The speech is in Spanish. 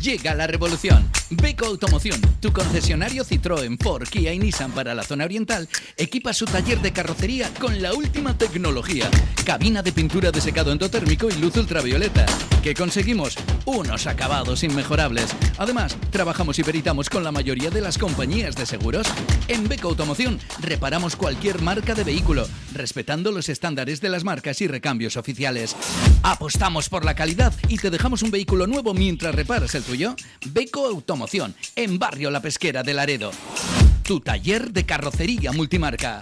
Llega la revolución. Beco Automoción, tu concesionario Citroën, Ford, Kia y Nissan para la zona oriental, equipa su taller de carrocería con la última tecnología. Cabina de pintura de secado endotérmico y luz ultravioleta. ¿Qué conseguimos? Unos acabados inmejorables. Además, trabajamos y peritamos con la mayoría de las compañías de seguros. En Beco Automoción reparamos cualquier marca de vehículo, respetando los estándares de las marcas y recambios oficiales. Apostamos por la calidad y te dejamos un vehículo nuevo mientras reparas el tuyo. Beco Automoción, en Barrio La Pesquera de Laredo. Tu taller de carrocería multimarca.